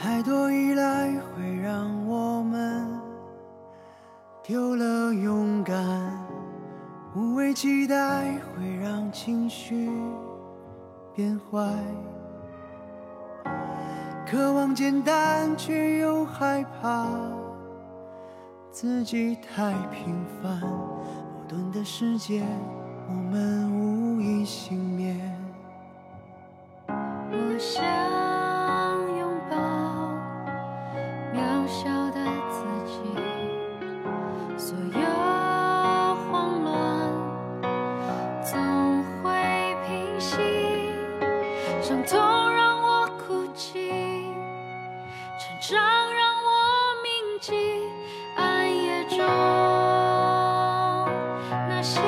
太多依赖会让我们丢了勇敢无畏期待会让情绪变坏。渴望简单却又害怕自己太平凡矛盾的世界我们无一幸伤痛让我哭泣，成长让我铭记暗夜中那些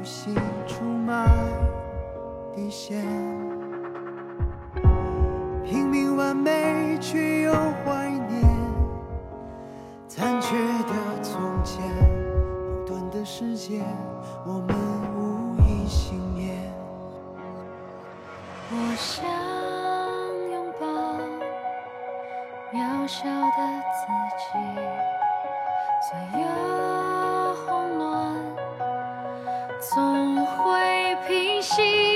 不惜出卖底线，拼命完美却又怀念残缺的从前，矛盾的世界，我们无一幸免。我想拥抱渺小的自己，所有总会平息。